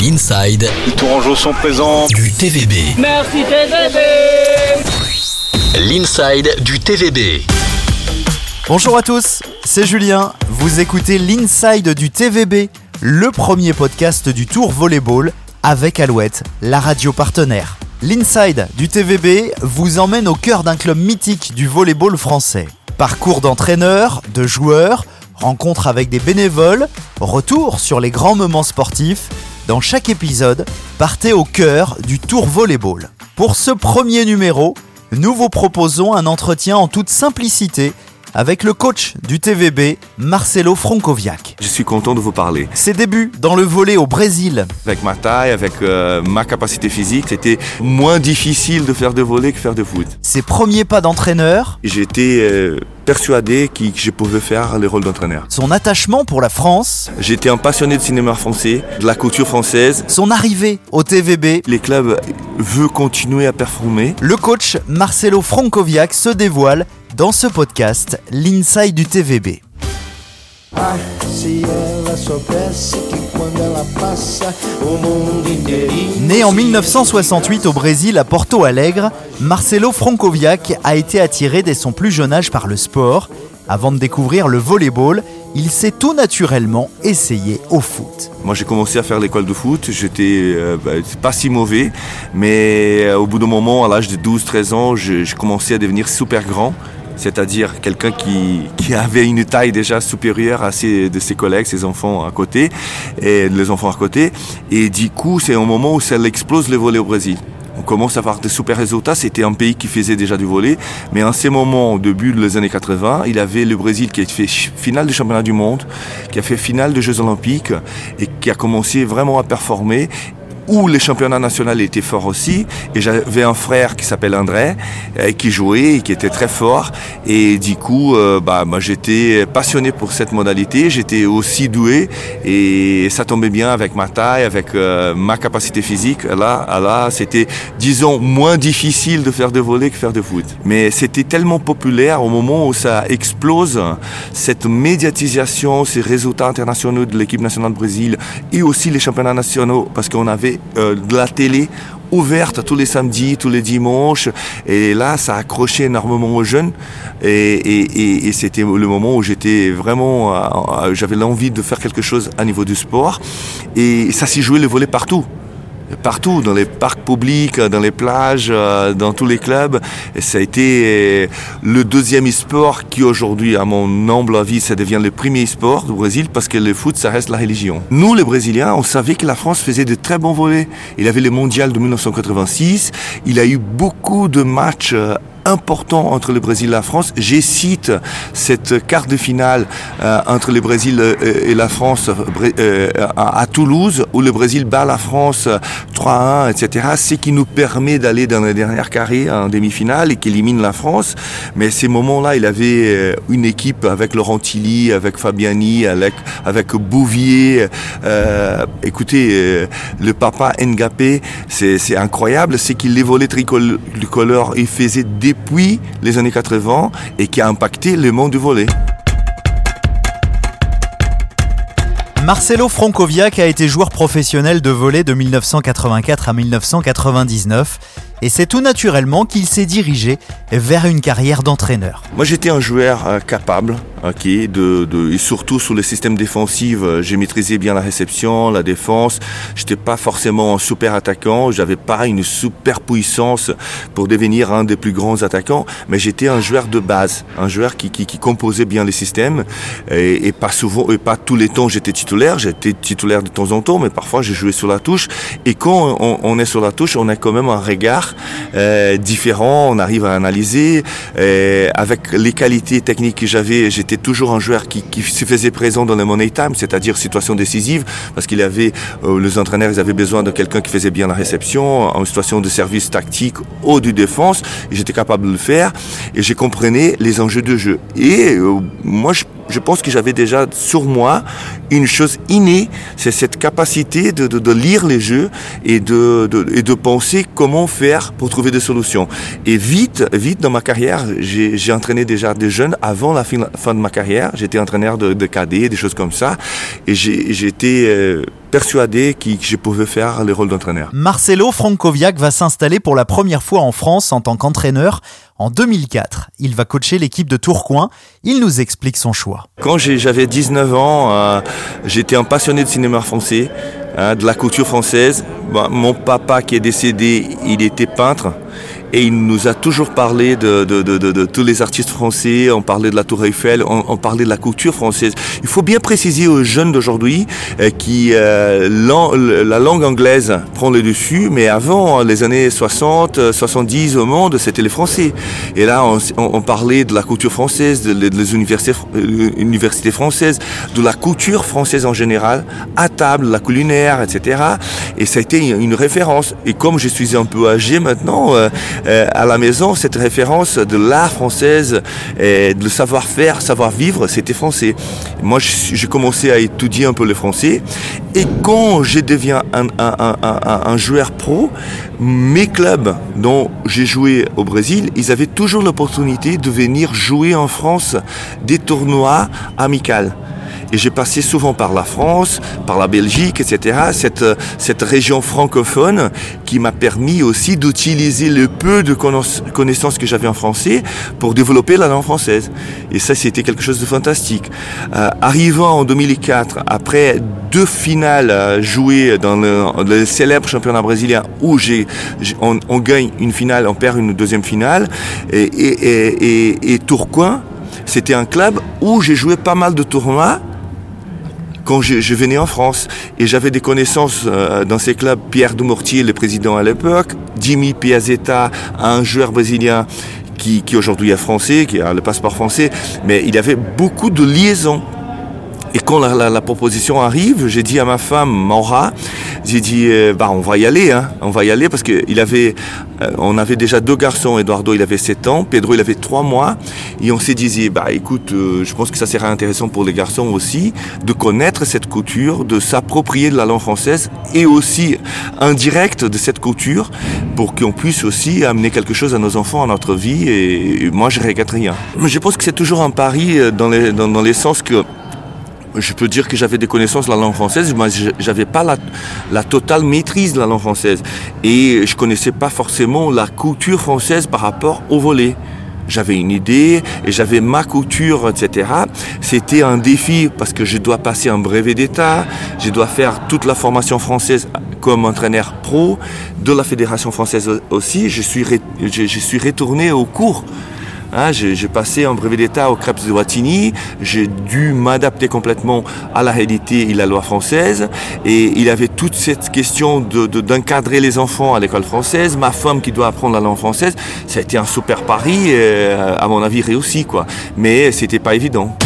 l'inside Les Tourangeaux sont présents. du TVB. Merci TVB L'inside du TVB. Bonjour à tous, c'est Julien. Vous écoutez l'Inside du TVB, le premier podcast du Tour Volleyball avec Alouette, la radio partenaire. L'Inside du TVB vous emmène au cœur d'un club mythique du volleyball français. Parcours d'entraîneurs, de joueurs, rencontres avec des bénévoles, retour sur les grands moments sportifs. Dans chaque épisode, partez au cœur du Tour Volleyball. Pour ce premier numéro, nous vous proposons un entretien en toute simplicité avec le coach du TVB, Marcelo Francoviac. Je suis content de vous parler. Ses débuts dans le volley au Brésil, Avec ma taille, avec euh, ma capacité physique, c'était moins difficile de faire de volley que faire de foot. ses premiers pas d'entraîneur, J'étais euh, persuadé que je pouvais faire le rôle d'entraîneur. son attachement pour la France, J'étais un passionné de cinéma français, de la culture française. son arrivée au TVB. Les clubs veulent continuer à performer. Le coach Marcelo Francoviac se dévoile dans ce podcast, l'Inside du TVB. Passa. Né en 1968 au Brésil à Porto Alegre, Marcelo Francoviac a été attiré dès son plus jeune âge par le sport. Avant de découvrir le volleyball, il s'est tout naturellement essayé au foot. Moi, j'ai commencé à faire l'école de foot. J'étais euh, bah, pas si mauvais, mais euh, au bout d'un moment, à l'âge de 12-13 ans, je, je commençais à devenir super grand. C'est-à-dire quelqu'un qui, avait une taille déjà supérieure à ses, de ses collègues, ses enfants à côté, et les enfants à côté. Et du coup, c'est un moment où ça explose le volley au Brésil. On commence à avoir de super résultats. C'était un pays qui faisait déjà du volley. Mais en ces moments, au début des années 80, il avait le Brésil qui a fait finale du championnat du monde, qui a fait finale des Jeux olympiques et qui a commencé vraiment à performer où les championnats nationaux étaient forts aussi. Et j'avais un frère qui s'appelle André, euh, qui jouait et qui était très fort. Et du coup, euh, bah, moi, j'étais passionné pour cette modalité. J'étais aussi doué et ça tombait bien avec ma taille, avec euh, ma capacité physique. Là, là, c'était, disons, moins difficile de faire de volley que faire de foot. Mais c'était tellement populaire au moment où ça explose, cette médiatisation, ces résultats internationaux de l'équipe nationale du Brésil et aussi les championnats nationaux, parce qu'on avait euh, de la télé ouverte tous les samedis, tous les dimanches. Et là, ça a accroché énormément aux jeunes. Et, c'était le moment où j'étais vraiment, euh, j'avais l'envie de faire quelque chose à niveau du sport. Et ça s'est joué le volet partout partout, dans les parcs publics, dans les plages, euh, dans tous les clubs. Ça a été euh, le deuxième sport qui aujourd'hui, à mon humble avis, ça devient le premier sport du Brésil parce que le foot, ça reste la religion. Nous, les Brésiliens, on savait que la France faisait de très bons volets. Il avait le mondial de 1986. Il a eu beaucoup de matchs euh, important entre le Brésil et la France. J'ai cite cette quart de finale euh, entre le Brésil euh, et la France euh, à, à Toulouse, où le Brésil bat la France euh, 3-1, etc. Ce qui nous permet d'aller dans le dernier carré en demi-finale et qui élimine la France. Mais ces moments-là, il avait euh, une équipe avec Laurent Tilly, avec Fabiani, avec, avec Bouvier. Euh, écoutez, euh, le papa Ngapé, c'est incroyable. C'est qu'il les volets tricolores, il faisait depuis les années 80 et qui a impacté le monde du volet. Marcelo Francoviac a été joueur professionnel de volley de 1984 à 1999 et c'est tout naturellement qu'il s'est dirigé vers une carrière d'entraîneur. Moi, j'étais un joueur euh, capable, ok, de, de, et surtout sur le système défensif, euh, j'ai maîtrisé bien la réception, la défense. J'étais pas forcément un super attaquant, j'avais pas une super puissance pour devenir un des plus grands attaquants, mais j'étais un joueur de base, un joueur qui, qui, qui composait bien les systèmes et, pas souvent, et pas tous les temps j'étais titulaire. J'étais titulaire de temps en temps, mais parfois j'ai joué sur la touche. Et quand on est sur la touche, on a quand même un regard euh, différent, on arrive à analyser. Euh, avec les qualités techniques que j'avais, j'étais toujours un joueur qui, se faisait présent dans le money time, c'est-à-dire situation décisive, parce qu'il avait, euh, les entraîneurs, ils avaient besoin de quelqu'un qui faisait bien la réception, en situation de service tactique ou de défense. J'étais capable de le faire et j'ai comprenais les enjeux de jeu. Et moi, je je pense que j'avais déjà sur moi une chose innée, c'est cette capacité de, lire les jeux et de penser comment faire pour trouver des solutions. Et vite, vite dans ma carrière, j'ai entraîné déjà des jeunes avant la fin, fin de ma carrière. J'étais entraîneur de, de cadet, des choses comme ça. Et j'étais... Euh, persuadé que je pouvais faire le rôle d'entraîneur. Marcelo Frankoviak va s'installer pour la première fois en France en tant qu'entraîneur en 2004. Il va coacher l'équipe de Tourcoing. Il nous explique son choix. Quand j'avais 19 ans, euh, j'étais un passionné de cinéma français, hein, de la couture française. Bah, mon papa qui est décédé, il était peintre et il nous a toujours parlé de, de, de, de, tous les artistes français, on parlait de la Tour Eiffel, on, on, parlait de la couture française. Il faut bien préciser aux jeunes d'aujourd'hui euh, qui euh, la langue anglaise prend le dessus, mais avant les années 60, 70 au monde, c'était les Français. Et là, on, on, parlait de la couture française, des universités, euh, universités françaises, de la couture française en général, à table, la culinaire, etc. Et ça a été une référence. Et comme je suis un peu âgé maintenant, euh, euh, à la maison, cette référence de l'art française, et de savoir-faire, savoir-vivre, c'était français. Moi, j'ai commencé à étudier un peu le français. Et quand je deviens un joueur pro, mes clubs dont j'ai joué au Brésil, ils avaient toujours l'opportunité de venir jouer en France des tournois amicaux. Et j'ai passé souvent par la France, par la Belgique, etc. Cette, cette région francophone qui m'a permis aussi d'utiliser le peu de connaissances que j'avais en français pour développer la langue française. Et ça, c'était quelque chose de fantastique. Euh, arrivant en 2004, après deux finales jouées dans le, le célèbre championnat brésilien où j'ai, on, on, gagne une finale, on perd une deuxième finale, et, et, et, et Tourcoing, c'était un club où j'ai joué pas mal de tournois quand je, je, venais en France. Et j'avais des connaissances euh, dans ces clubs. Pierre Dumortier, le président à l'époque, Jimmy Piazzetta, un joueur brésilien qui, qui aujourd'hui est français, qui a le passeport français, mais il avait beaucoup de liaisons et quand la, la, la proposition arrive, j'ai dit à ma femme, Maura, j'ai dit, euh, bah, on va y aller, hein, on va y aller parce qu'il avait, euh, on avait déjà deux garçons. Eduardo, il avait 7 ans, Pedro, il avait 3 mois. Et on s'est dit, bah, écoute, euh, je pense que ça serait intéressant pour les garçons aussi de connaître cette couture, de s'approprier de la langue française et aussi indirect de cette couture pour qu'on puisse aussi amener quelque chose à nos enfants, à notre vie. Et, moi, je regrette rien. Mais je pense que c'est toujours un pari dans les, dans, dans les sens que je peux dire que j'avais des connaissances de la langue française, mais j'avais pas la, totale maîtrise de la langue française. Et je connaissais pas forcément la culture française par rapport au volet. J'avais une idée et j'avais ma couture, etc. C'était un défi parce que je dois passer un brevet d'État, je dois faire toute la formation française comme entraîneur pro de la Fédération française aussi. Je suis, je suis retourné au cours Hein, j'ai passé un brevet d'État au Crêpes de Wattignies, j'ai dû m'adapter complètement à la réalité et la loi française, et il avait toute cette question d'encadrer de, de, les enfants à l'école française, ma femme qui doit apprendre la langue française, ça a été un super pari, euh, à mon avis réussi, quoi. Mais c'était pas évident.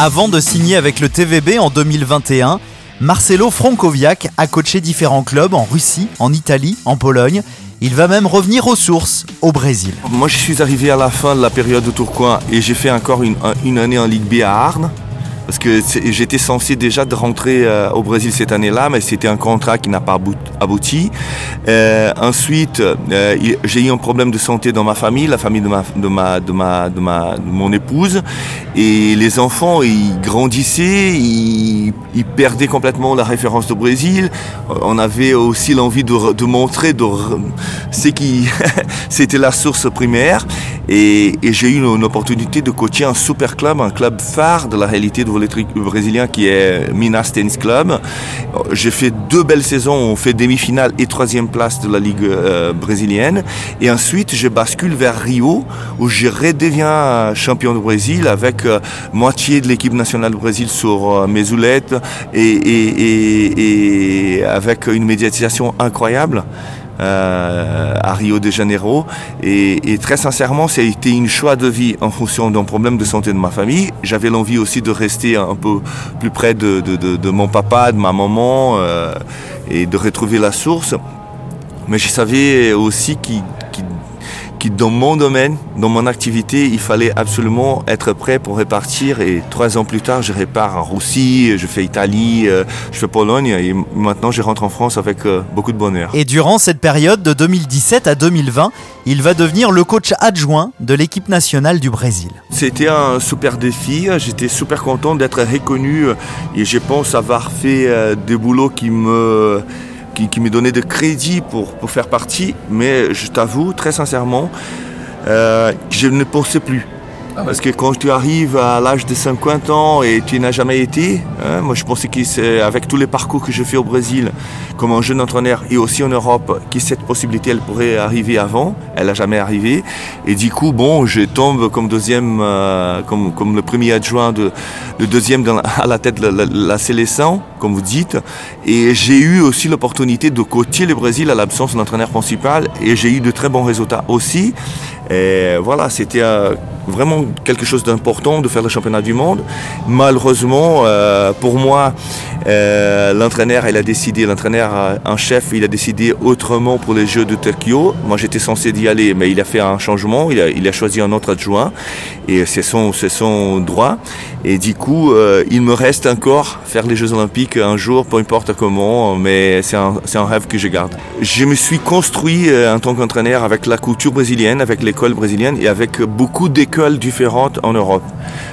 Avant de signer avec le TVB en 2021, Marcelo Frankoviak a coaché différents clubs en Russie, en Italie, en Pologne. Il va même revenir aux sources, au Brésil. Moi, je suis arrivé à la fin de la période de Tourcoing et j'ai fait encore une, une année en Ligue B à Arles parce que j'étais censé déjà de rentrer euh, au Brésil cette année-là, mais c'était un contrat qui n'a pas abouti. Euh, ensuite, euh, j'ai eu un problème de santé dans ma famille, la famille de ma, de ma, de ma, de ma, mon épouse, et les enfants, ils grandissaient, ils, perdaient complètement la référence au Brésil. On avait aussi l'envie de, montrer de, ce qui, c'était la source primaire, et, j'ai eu une, une opportunité de coacher un super club, un club phare de la réalité de brésilien qui est Minas Tennis Club. J'ai fait deux belles saisons, on fait demi-finale et troisième place de la Ligue euh, brésilienne. Et ensuite, je bascule vers Rio, où je redeviens champion du Brésil avec euh, moitié de l'équipe nationale du Brésil sur euh, mes oulettes et, et, et, et avec une médiatisation incroyable euh, à Rio de Janeiro. Et, très sincèrement, ça a été une choix de vie en fonction d'un problème de santé de ma famille. J'avais l'envie aussi de rester un peu plus près de, de mon papa, de ma maman, euh, et de retrouver la source. Mais je savais aussi qu'il que dans mon domaine, dans mon activité, il fallait absolument être prêt pour repartir. Et trois ans plus tard, je repars en Russie, je fais Italie, euh, je fais Pologne. Et maintenant, je rentre en France avec euh, beaucoup de bonheur. Et durant cette période de 2017 à 2020, il va devenir le coach adjoint de l'équipe nationale du Brésil. C'était un super défi. J'étais super content d'être reconnu et je pense avoir fait euh, des boulots qui me qui, me donnait de crédit pour, faire partie, mais je t'avoue très sincèrement euh, je ne pensais plus. Parce que quand tu arrives à l'âge de 50 ans et tu n'as jamais été, hein, moi je pensais qu'avec tous les parcours que je fais au Brésil, comme un jeune entraîneur et aussi en Europe, que cette possibilité elle pourrait arriver avant, elle n'a jamais arrivé. Et du coup, bon, je tombe comme deuxième, euh, comme, comme le premier adjoint, de, le deuxième à la tête de la, la, sélection, comme vous dites. Et j'ai eu aussi l'opportunité de coacher le Brésil à l'absence de l'entraîneur principal et j'ai eu de très bons résultats aussi. Et voilà, c'était euh, vraiment quelque chose d'important de faire le championnat du monde. Malheureusement, euh, pour moi, euh, l'entraîneur, il a décidé, l'entraîneur en chef, il a décidé autrement pour les Jeux de Tokyo. Moi, j'étais censé d'y aller, mais il a fait un changement. Il a, choisi un autre adjoint et c'est son, c'est son droit. Et du coup, il me reste encore faire les Jeux Olympiques un jour, peu importe comment, mais c'est un, c'est un rêve que je garde. Je me suis construit en tant qu'entraîneur avec la culture brésilienne, avec les brésilienne et avec beaucoup d'écoles différentes en Europe.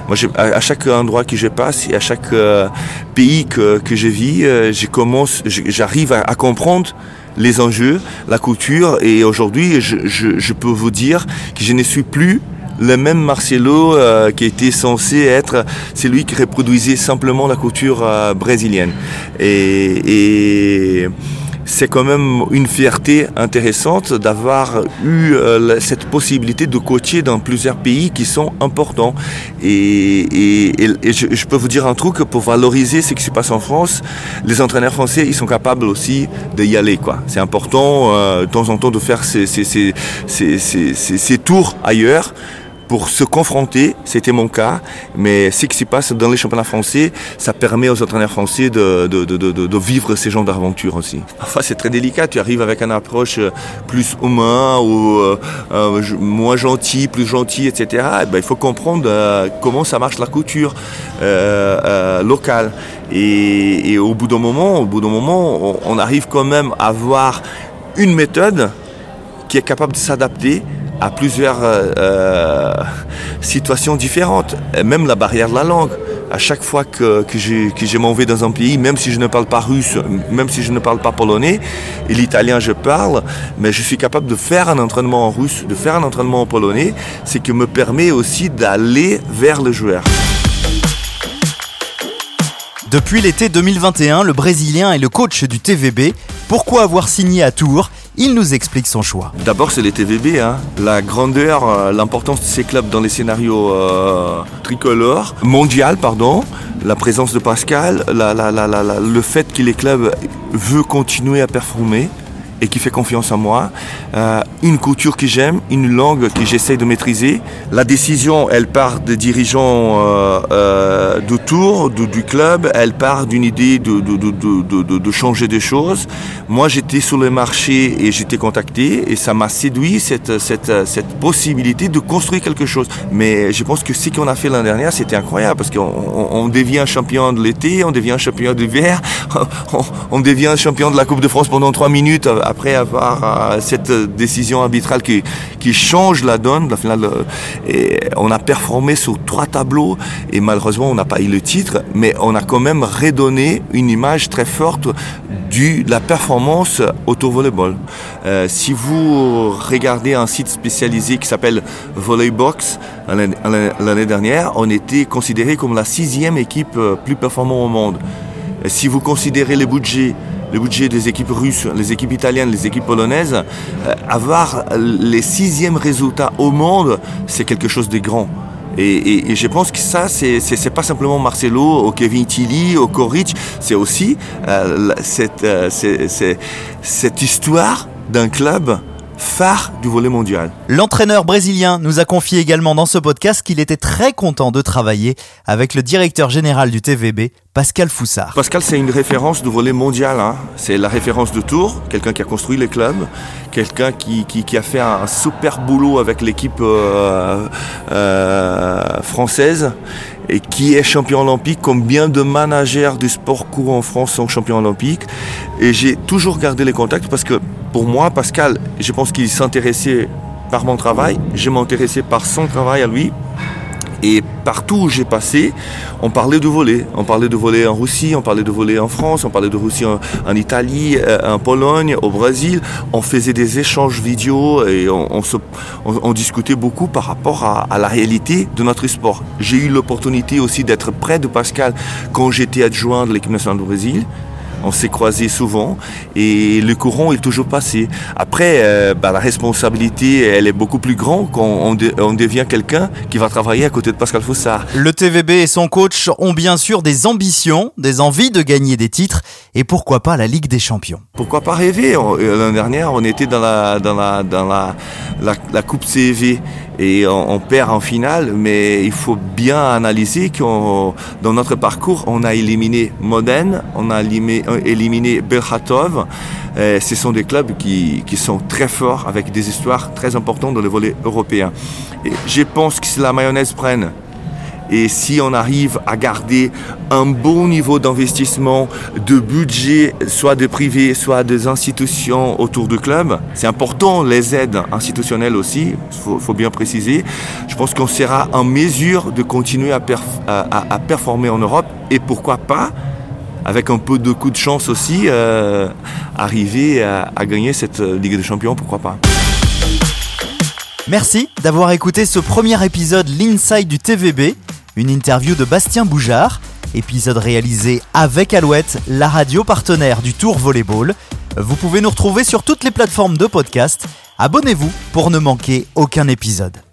Moi, à chaque endroit que je passe et à chaque euh, pays que, que je vis, euh, je commence, j'arrive à, comprendre les enjeux, la culture et aujourd'hui, je, peux vous dire que je ne suis plus le même Marcelo euh, qui était censé être celui qui reproduisait simplement la culture brésilienne. Et, et c'est quand même une fierté intéressante d'avoir eu euh, cette possibilité de coacher dans plusieurs pays qui sont importants. Et, je, peux vous dire un truc, pour valoriser ce qui se passe en France, les entraîneurs français, ils sont capables aussi d'y aller. quoi. C'est important euh, de temps en temps de faire ces, tours ailleurs pour se confronter, c'était mon cas, mais ce qui se passe dans les championnats français, ça permet aux entraîneurs français de, de, de, de vivre ces genres d'aventure aussi. Enfin, c'est très délicat, tu arrives avec une approche plus humain ou euh, euh moins gentil, plus gentil, etc. Et eh ben, il faut comprendre euh, comment ça marche la couture euh, euh, locale. Et, et, au bout d'un moment, au bout d'un moment, on, on arrive quand même à avoir une méthode qui est capable de s'adapter à plusieurs euh, euh, situations différentes. même la barrière de la langue. À chaque fois que, que, je, que je m'en vais dans un pays, même si je ne parle pas russe, même si je ne parle pas polonais, et l'italien je parle, mais je suis capable de faire un entraînement en russe, de faire un entraînement en polonais, ce qui me permet aussi d'aller vers le joueur. Depuis l'été 2021, le Brésilien est le coach du TVB. Pourquoi avoir signé à Tours il nous explique son choix. D'abord, c'est les TVB. Hein. La grandeur, euh, l'importance de ces clubs dans les scénarios euh, tricolores, mondial, pardon, la présence de Pascal, le fait que les clubs veulent continuer à performer et qui fait confiance en moi, euh, une culture que j'aime, une langue que j'essaie de maîtriser. La décision, elle part des dirigeants euh, euh, tour, du club, elle part d'une idée de, de, de, de, changer des choses. Moi, j'étais sur le marché et j'étais contacté et ça m'a séduit cette, possibilité de construire quelque chose. Mais je pense que ce qu'on a fait l'année dernière, c'était incroyable parce qu'on on devient champion de l'été, on devient champion d'hiver, on, on devient champion de la Coupe de France pendant trois minutes après avoir euh, cette décision arbitrale qui, qui change la donne, la finale, euh, on a performé sur trois tableaux et malheureusement on n'a pas eu le titre, mais on a quand même redonné une image très forte de la performance autour volleyball. Euh, si vous regardez un site spécialisé qui s'appelle Volleybox, l'année dernière, on était considéré comme la sixième équipe plus performante au monde. Si vous considérez les budgets le budget des équipes russes, les équipes italiennes, les équipes polonaises, euh, avoir les sixièmes résultats au monde, c'est quelque chose de grand. Et, je pense que ça, c'est, pas simplement Marcelo, au Kevin Tilly, au Koric, c'est aussi euh, euh, cette histoire d'un club phare du volet mondial. L'entraîneur brésilien nous a confié également dans ce podcast qu'il était très content de travailler avec le directeur général du TVB, Pascal Foussard. Pascal, c'est une référence du volet mondial. Hein. C'est la référence de Tours, quelqu'un qui a construit les clubs, quelqu'un qui, qui, qui, a fait un super boulot avec l'équipe euh, euh, française et qui est champion olympique, comme bien de managers du sport courant en France sont champions olympiques. Et j'ai toujours gardé les contacts parce que pour moi, Pascal, je pense qu'il s'intéressait par mon travail, je m'intéressais par son travail à lui. Et partout où j'ai passé, on parlait de voler. On parlait de voler en Russie, on parlait de voler en France, on parlait de Russie en, Italie, euh, en Pologne, au Brésil. On faisait des échanges vidéo et on, discutait beaucoup par rapport à, la réalité de notre sport. J'ai eu l'opportunité aussi d'être près de Pascal quand j'étais adjoint de l'équipe nationale du Brésil on s'est croisés souvent et le courant est toujours passé. Après, euh, bah, la responsabilité, elle est beaucoup plus grande quand on, de, on devient quelqu'un qui va travailler à côté de Pascal Fossard. Le TVB et son coach ont bien sûr des ambitions, des envies de gagner des titres et pourquoi pas la Ligue des Champions. Pourquoi pas rêver? L'année dernière, on était dans la, dans la, dans la, la, la Coupe CV et on, on, perd en finale, mais il faut bien analyser que dans notre parcours, on a éliminé Modène, on a éliminé, éliminé Belhatov. Euh, ce sont des clubs qui, qui, sont très forts, avec des histoires très importantes dans le volet européen. Et je pense que si la mayonnaise prenne, et si on arrive à garder un bon niveau d'investissement, de budget, soit de privés, soit des institutions autour du club, c'est important, les aides institutionnelles aussi, il faut, bien préciser. Je pense qu'on sera en mesure de continuer à, à, performer en Europe et pourquoi pas, avec un peu de coup de chance aussi, euh, arriver à, à gagner cette Ligue des Champions, pourquoi pas. Merci d'avoir écouté ce premier épisode L'Inside du TVB, une interview de Bastien Boujard, épisode réalisé avec Alouette, la radio partenaire du Tour Volleyball. Vous pouvez nous retrouver sur toutes les plateformes de podcast. Abonnez-vous pour ne manquer aucun épisode.